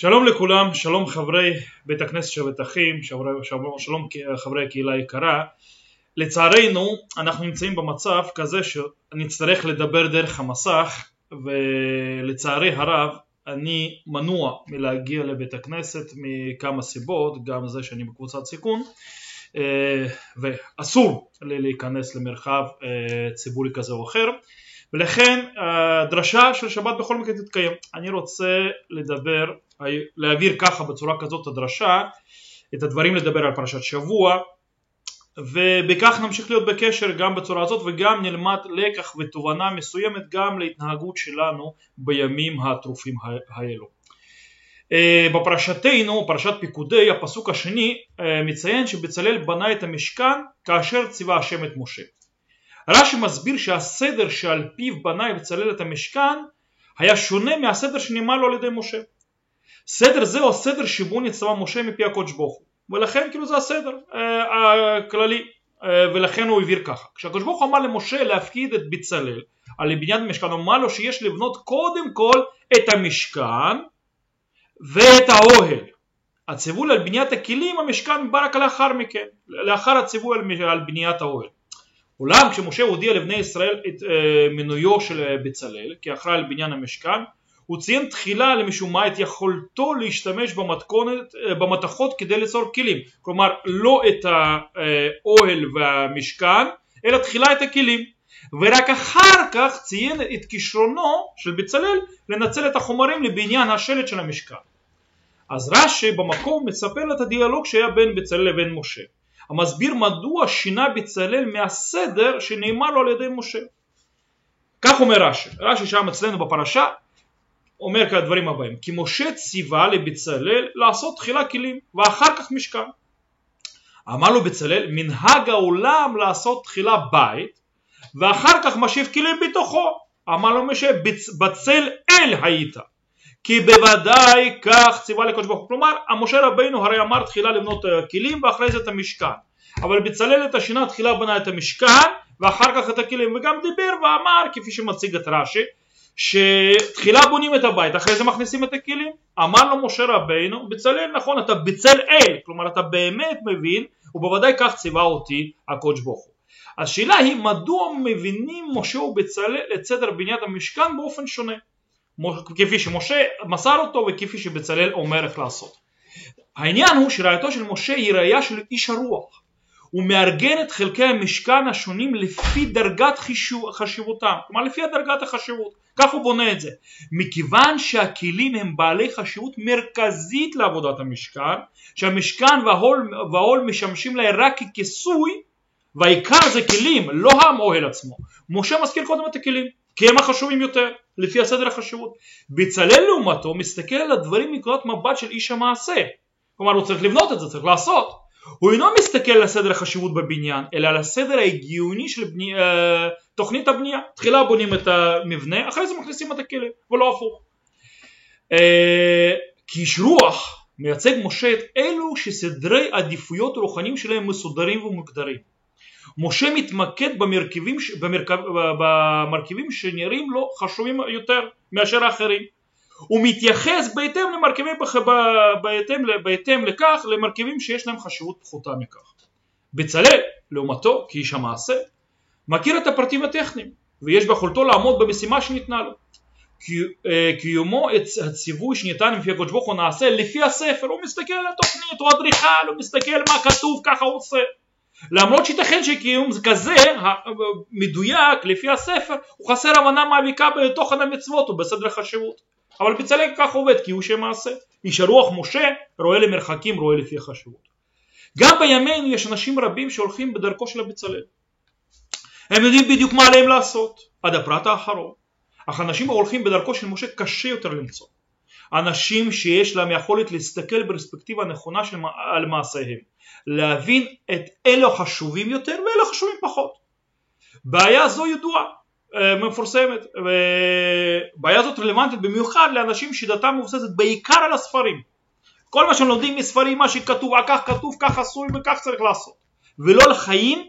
שלום לכולם, שלום חברי בית הכנסת שבת אחים, שלום, שלום, שלום חברי הקהילה היקרה. לצערנו אנחנו נמצאים במצב כזה שנצטרך לדבר דרך המסך ולצערי הרב אני מנוע מלהגיע לבית הכנסת מכמה סיבות, גם זה שאני בקבוצת סיכון אה, ואסור לי להיכנס למרחב אה, ציבורי כזה או אחר ולכן הדרשה של שבת בכל מקרה תתקיים. אני רוצה לדבר, להעביר ככה בצורה כזאת הדרשה, את הדברים לדבר על פרשת שבוע ובכך נמשיך להיות בקשר גם בצורה הזאת וגם נלמד לקח ותובנה מסוימת גם להתנהגות שלנו בימים הטרופים האלו. אה, בפרשתנו, פרשת פיקודי, הפסוק השני אה, מציין שבצלאל בנה את המשכן כאשר ציווה השם את משה. רש"י מסביר שהסדר שעל פיו בנה בצלאל את המשכן היה שונה מהסדר שנאמר לו על ידי משה. סדר זה הוא הסדר שבו נצטווה משה מפי הקודש ברוך הוא. ולכן כאילו זה הסדר אה, הכללי. אה, ולכן הוא הבהיר ככה. כשהקודש ברוך הוא אמר למשה להפקיד את בצלאל על בניין המשכן הוא אמר לו שיש לבנות קודם כל את המשכן ואת האוהל. הציווי על בניית הכלים המשכן בא רק לאחר מכן לאחר הציווי על בניית האוהל אולם כשמשה הודיע לבני ישראל את אה, מינויו של אה, בצלאל כאחראי על בניין המשכן הוא ציין תחילה למשום מה את יכולתו להשתמש במתכונת, אה, במתכות כדי ליצור כלים. כלומר לא את האוהל והמשכן אלא תחילה את הכלים. ורק אחר כך ציין את כישרונו של בצלאל לנצל את החומרים לבניין השלט של המשכן. אז רש"י במקום מספר את הדיאלוג שהיה בין בצלאל לבין משה המסביר מדוע שינה בצלאל מהסדר שנאמר לו על ידי משה. כך אומר רש"י, רש"י שם אצלנו בפרשה אומר כאן הדברים הבאים כי משה ציווה לבצלאל לעשות תחילה כלים ואחר כך משכן. אמר לו בצלאל מנהג העולם לעשות תחילה בית ואחר כך משיב כלים בתוכו. אמר לו משה בצל אל היית כי בוודאי כך ציווה לקדוש ברוך הוא. כלומר משה רבינו הרי אמר תחילה לבנות אה, כלים ואחרי זה את המשכן. אבל בצלאל את השינה תחילה בנה את המשכן ואחר כך את הכלים וגם דיבר ואמר כפי שמציג את רש"י שתחילה בונים את הבית אחרי זה מכניסים את הכלים. אמר לו משה רבינו בצלאל נכון אתה בצל אל כלומר אתה באמת מבין ובוודאי כך ציווה אותי הקודש ברוך הוא. השאלה היא מדוע מבינים משה ובצלאל את סדר בניית המשכן באופן שונה כפי שמשה מסר אותו וכפי שבצלאל אומר איך לעשות. העניין הוא שראייתו של משה היא ראייה של איש הרוח. הוא מארגן את חלקי המשכן השונים לפי דרגת חשיבותם, כלומר לפי דרגת החשיבות, כך הוא בונה את זה. מכיוון שהכלים הם בעלי חשיבות מרכזית לעבודת המשכן, שהמשכן והעול, והעול משמשים להם רק ככיסוי, והעיקר זה כלים, לא האוהל עצמו. משה מזכיר קודם את הכלים. כי הם החשובים יותר, לפי הסדר החשיבות. בצלאל לעומתו מסתכל על הדברים מנקודת מבט של איש המעשה. כלומר הוא צריך לבנות את זה, צריך לעשות. הוא אינו מסתכל על הסדר החשיבות בבניין, אלא על הסדר ההגיוני של בני, אה, תוכנית הבנייה. תחילה בונים את המבנה, אחרי זה מכניסים את הכלים, ולא הפוך. אה, כאיש רוח מייצג משה את אלו שסדרי עדיפויות רוחניים שלהם מסודרים ומוגדרים. משה מתמקד במרכיבים, במרכב, במרכיבים שנראים לו חשובים יותר מאשר האחרים. הוא מתייחס בהתאם למרכיבים, בהתאם, בהתאם לכך למרכיבים שיש להם חשיבות פחותה מכך. בצלאל, לעומתו, כאיש המעשה, מכיר את הפרטים הטכניים ויש ביכולתו לעמוד במשימה שניתנה לו. אה, קיומו הציווי שניתן לפי הקדוש ברוך הוא נעשה לפי הספר, הוא מסתכל על התוכנית, הוא אדריכל, הוא מסתכל מה כתוב, ככה הוא עושה. למרות שייתכן שקיום כזה מדויק לפי הספר הוא חסר הבנה מעמיקה בתוכן המצוות ובסדר החשיבות. אבל בצלאל כך עובד כי הוא שם מעשה. איש הרוח משה רואה למרחקים רואה לפי החשיבות. גם בימינו יש אנשים רבים שהולכים בדרכו של הבצלאל הם יודעים בדיוק מה עליהם לעשות. עד הפרט האחרון. אך אנשים ההולכים בדרכו של משה קשה יותר למצוא אנשים שיש להם יכולת להסתכל ברספקטיבה נכונה על מעשיהם להבין את אלה החשובים יותר ואלה החשובים פחות. בעיה זו ידועה, אה, מפורסמת, ובעיה זאת רלוונטית במיוחד לאנשים שדתם מבוססת בעיקר על הספרים. כל מה שלומדים מספרים, מה שכתוב, כך כתוב, כך עשוי וכך צריך לעשות. ולא לחיים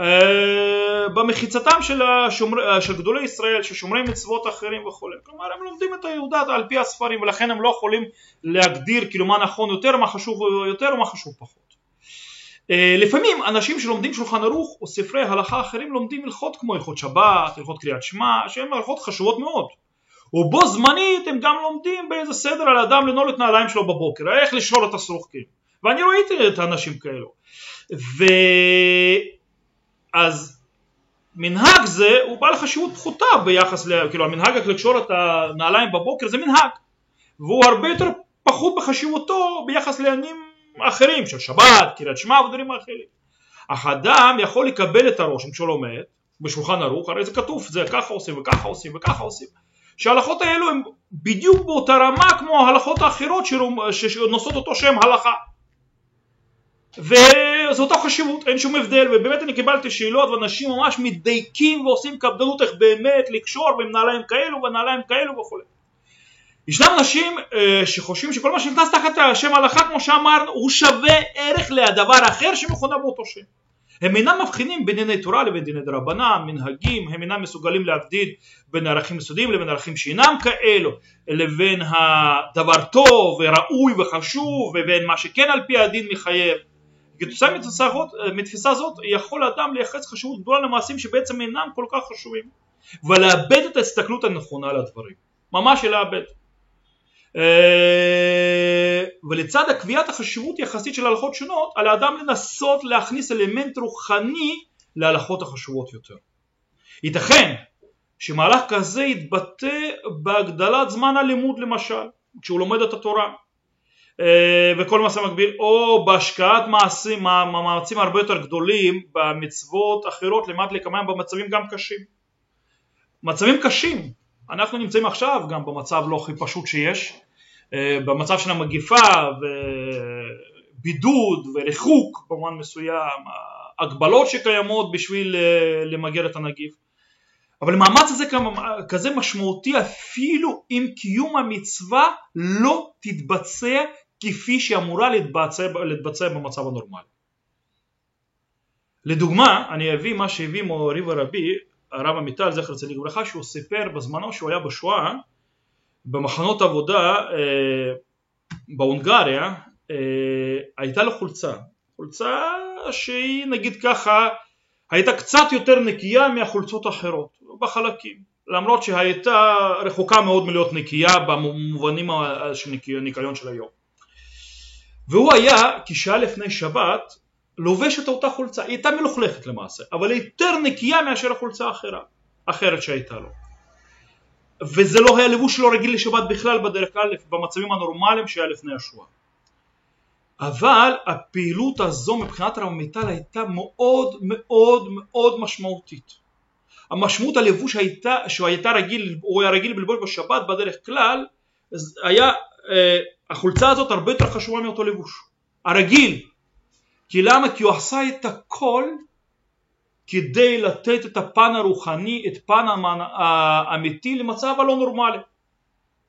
אה, במחיצתם של, השומר, של גדולי ישראל, של שומרי מצוות אחרים וכו'. כלומר הם לומדים את היהודה על פי הספרים ולכן הם לא יכולים להגדיר כאילו מה נכון יותר, מה חשוב יותר ומה חשוב פחות. אה, לפעמים אנשים שלומדים שולחן ערוך או ספרי הלכה אחרים לומדים הלכות כמו הלכות שבת, הלכות קריאת שמע, שהן הלכות חשובות מאוד. ובו זמנית הם גם לומדים באיזה סדר על האדם לנעול את נעליים שלו בבוקר, איך לשלול את הסרוחקים. ואני ראיתי את האנשים כאלו. ואז מנהג זה הוא בעל חשיבות פחותה ביחס, ל... כאילו המנהג לקשור את הנעליים בבוקר זה מנהג והוא הרבה יותר פחות בחשיבותו ביחס לעניינים אחרים של שבת, קריאת שמע ודברים אחרים. אך אדם יכול לקבל את הרושם כשהוא לומד בשולחן ערוך, הרי זה כתוב, זה ככה עושים וככה עושים וככה עושים, שההלכות האלו הן בדיוק באותה רמה כמו ההלכות האחרות שנושאות אותו שם הלכה. וזו אותה חשיבות, אין שום הבדל, ובאמת אני קיבלתי שאלות ואנשים ממש מדייקים ועושים קפדנות איך באמת לקשור עם נעליים כאלו ונעליים כאלו וכו'. ישנם אנשים אה, שחושבים שכל מה שנכנס תחת השם הלכה כמו שאמרנו הוא שווה ערך לדבר אחר שמכונה באותו שם. הם אינם מבחינים בין דיני תורה לבין דיני דרבנן, מנהגים, הם אינם מסוגלים להבדיל בין ערכים יסודיים לבין ערכים שאינם כאלו, לבין הדבר טוב וראוי וחשוב ובין מה שכן על פי הדין מחייב. כתוצאה מתפיסה זאת יכול אדם לייחס חשיבות גדולה למעשים שבעצם אינם כל כך חשובים ולאבד את ההסתכלות הנכונה על הדברים, ממש לאבד. אה, ולצד הקביעת החשיבות יחסית של הלכות שונות על האדם לנסות להכניס אלמנט רוחני להלכות החשובות יותר. ייתכן שמהלך כזה יתבטא בהגדלת זמן הלימוד למשל, כשהוא לומד את התורה אה, וכל מעשה מקביל או בהשקעת מעשים, מאמצים הרבה יותר גדולים במצוות אחרות למעט לקמיים במצבים גם קשים. מצבים קשים, אנחנו נמצאים עכשיו גם במצב לא הכי פשוט שיש, אה, במצב של המגיפה ובידוד וריחוק במובן מסוים, הגבלות שקיימות בשביל אה, למגר את הנגיף. אבל המאמץ הזה כזה משמעותי אפילו אם קיום המצווה לא תתבצע כפי שהיא אמורה להתבצע, להתבצע במצב הנורמלי. לדוגמה, אני אביא מה שהביא מורי ורבי, הרב עמיטל זכר צדיק וברכה, שהוא סיפר בזמנו שהוא היה בשואה במחנות עבודה אה, בהונגריה אה, הייתה לו חולצה, חולצה שהיא נגיד ככה הייתה קצת יותר נקייה מהחולצות האחרות בחלקים. למרות שהייתה רחוקה מאוד מלהיות נקייה במובנים של ניקיון של היום והוא היה כשעה לפני שבת לובש את אותה חולצה, היא הייתה מלוכלכת למעשה אבל היא יותר נקייה מאשר החולצה האחרת, אחרת שהייתה לו וזה לא היה לבוש לא רגיל לשבת בכלל בדרך כלל במצבים הנורמליים שהיה לפני השואה. אבל הפעילות הזו מבחינת רב מיטל הייתה מאוד מאוד מאוד משמעותית. המשמעות הלבוש הייתה, שהוא הייתה רגיל, הוא היה רגיל ללבוש בשבת בדרך כלל, היה, אה, החולצה הזאת הרבה יותר חשובה מאותו לבוש. הרגיל. כי למה? כי הוא עשה את הכל כדי לתת את הפן הרוחני, את פן האמיתי למצב הלא נורמלי.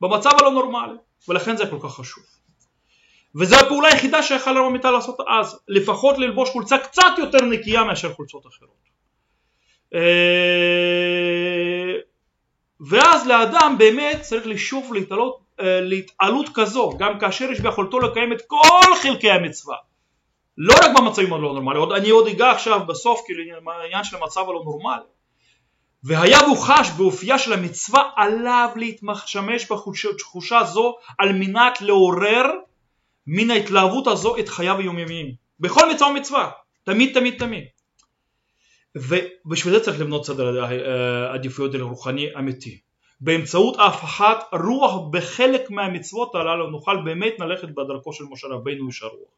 במצב הלא נורמלי, ולכן זה כל כך חשוב. וזו הפעולה היחידה שיכול הרב עמיטל לעשות אז, לפחות ללבוש חולצה קצת יותר נקייה מאשר חולצות אחרות. אה, ואז לאדם באמת צריך לשוב להתעלות, להתעלות כזו, גם כאשר יש ביכולתו לקיים את כל חלקי המצווה. לא רק במצבים הלא נורמליים, אני עוד אגע עכשיו בסוף כאילו העניין של המצב הלא נורמלי. והיה והוא חש באופייה של המצווה עליו להתמשמש בתחושה זו על מנת לעורר מן ההתלהבות הזו את חייו היומיומיים. בכל מצווה ומצווה. תמיד תמיד תמיד. ובשביל זה צריך לבנות סדר עדיפויות רוחני אמיתי באמצעות הפחת רוח בחלק מהמצוות הללו נוכל באמת ללכת בדרכו של משה רבינו איש הרוח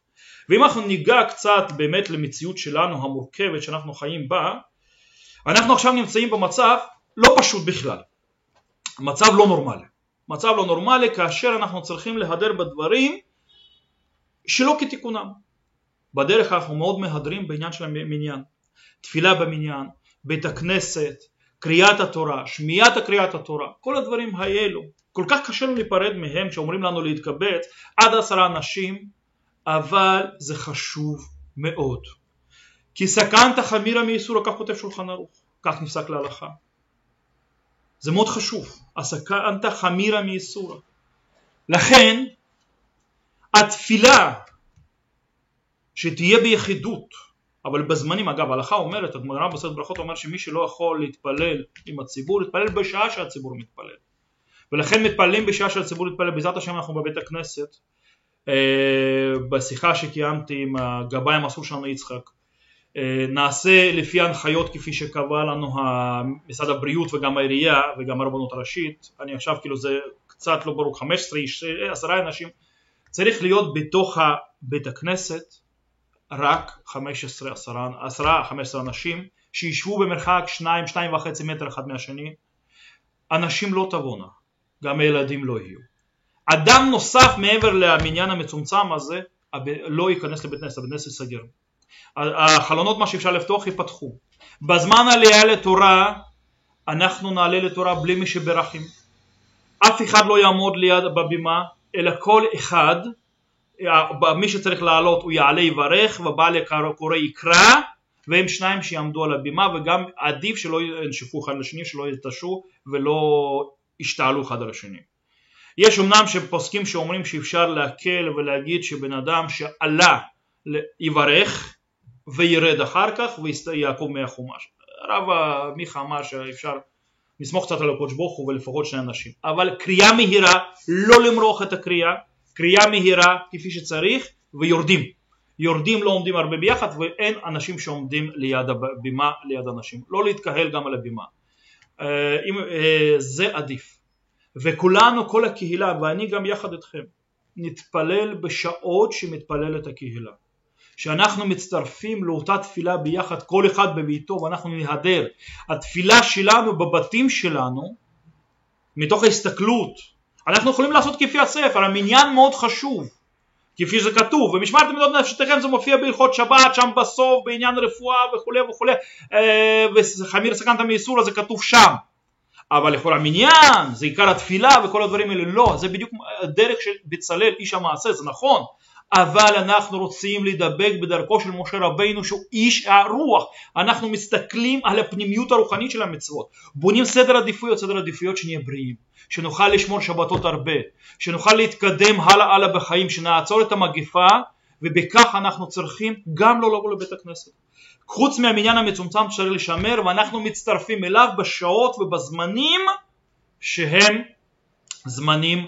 ואם אנחנו ניגע קצת באמת למציאות שלנו המורכבת שאנחנו חיים בה, אנחנו עכשיו נמצאים במצב לא פשוט בכלל, מצב לא נורמלי. מצב לא נורמלי כאשר אנחנו צריכים להדר בדברים שלא כתיקונם. בדרך אנחנו מאוד מהדרים בעניין של המניין, תפילה במניין, בית הכנסת, קריאת התורה, שמיעת קריאת התורה, כל הדברים האלו, כל כך קשה לנו להיפרד מהם שאומרים לנו להתקבץ עד עשרה אנשים אבל זה חשוב מאוד. כי סכנת חמירה מאיסור, כך כותב שולחן ערוך. כך נפסק להלכה. זה מאוד חשוב, הסקנתא חמירא מאיסורא. לכן התפילה שתהיה ביחידות, אבל בזמנים, אגב ההלכה אומרת, הגמרא בסרט ברכות אומר שמי שלא יכול להתפלל עם הציבור, להתפלל בשעה שהציבור מתפלל. ולכן מתפללים בשעה שהציבור מתפלל, בעזרת השם אנחנו בבית הכנסת, אה, בשיחה שקיימתי עם הגבאי המסור שלנו יצחק, אה, נעשה לפי ההנחיות כפי שקבע לנו משרד הבריאות וגם העירייה וגם הרבנות הראשית, אני עכשיו כאילו זה קצת לא ברור, 15 איש, 10 אנשים, צריך להיות בתוך בית הכנסת רק 15, 10, 15 אנשים שישבו במרחק 2, 2.5 מטר אחד מהשני, אנשים לא תבואנה, גם הילדים לא יהיו. אדם נוסף מעבר למניין המצומצם הזה לא ייכנס לבית כנסת, הבית כנסת ייסגר. החלונות מה שאפשר לפתוח ייפתחו. בזמן עלייה לתורה אנחנו נעלה לתורה בלי מי שברכם. אף אחד לא יעמוד ליד בבימה אלא כל אחד מי שצריך לעלות הוא יעלה יברך ובעל קורא יקרא והם שניים שיעמדו על הבימה וגם עדיף שלא ינשפו אחד לשני שלא יתשו ולא ישתעלו אחד על השני. יש אמנם שפוסקים שאומרים שאפשר להקל ולהגיד שבן אדם שעלה יברך וירד אחר כך ויעקב מהחומש. הרב מיכה אמר שאפשר לסמוך קצת על הקודש ברוך הוא ולפחות שני אנשים אבל קריאה מהירה לא למרוח את הקריאה קריאה מהירה כפי שצריך ויורדים. יורדים לא עומדים הרבה ביחד ואין אנשים שעומדים ליד הבימה ליד אנשים. לא להתקהל גם על הבימה. אה, אה, זה עדיף. וכולנו כל הקהילה ואני גם יחד איתכם נתפלל בשעות שמתפללת הקהילה. שאנחנו מצטרפים לאותה תפילה ביחד כל אחד בביתו ואנחנו נהדר. התפילה שלנו בבתים שלנו מתוך ההסתכלות אנחנו יכולים לעשות כפי הספר המניין מאוד חשוב כפי שזה כתוב ומשמרתם את נפשתכם זה מופיע בהלכות שבת שם בסוף בעניין רפואה וכולי וכולי אה, וחמיר סכנת מאיסור זה כתוב שם. אבל לכל המניין זה עיקר התפילה וכל הדברים האלה לא זה בדיוק הדרך של בצלאל איש המעשה זה נכון אבל אנחנו רוצים להידבק בדרכו של משה רבינו שהוא איש הרוח. אנחנו מסתכלים על הפנימיות הרוחנית של המצוות. בונים סדר עדיפויות סדר עדיפויות שנהיה בריאים שנוכל לשמור שבתות הרבה שנוכל להתקדם הלאה הלאה בחיים שנעצור את המגפה ובכך אנחנו צריכים גם לא לבוא לבית הכנסת. חוץ מהמניין המצומצם שצריך לשמר ואנחנו מצטרפים אליו בשעות ובזמנים שהם זמנים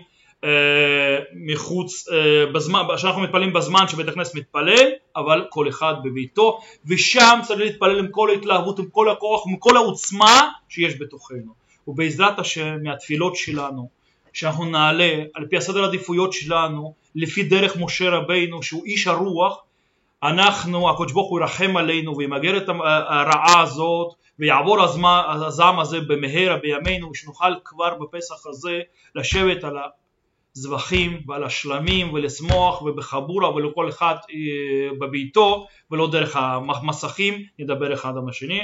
מחוץ, אה, בזמן, שאנחנו מתפללים בזמן שבית הכנסת מתפלל, אבל כל אחד בביתו, ושם צריך להתפלל עם כל ההתלהבות, עם כל הכוח, עם כל העוצמה שיש בתוכנו. ובעזרת השם מהתפילות שלנו, שאנחנו נעלה על פי הסדר העדיפויות שלנו, לפי דרך משה רבינו שהוא איש הרוח, אנחנו, הקדוש ברוך הוא ירחם עלינו וימגר את הרעה הזאת ויעבור הזעם הזה במהרה בימינו ושנוכל כבר בפסח הזה לשבת על זבחים ועל השלמים ולשמוח ובחבורה ולכל אחד אה, בביתו ולא דרך המסכים נדבר אחד עם השני.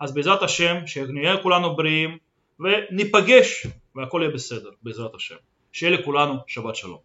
אז בעזרת השם שנהיה כולנו בריאים וניפגש והכל יהיה בסדר בעזרת השם. שיהיה לכולנו שבת שלום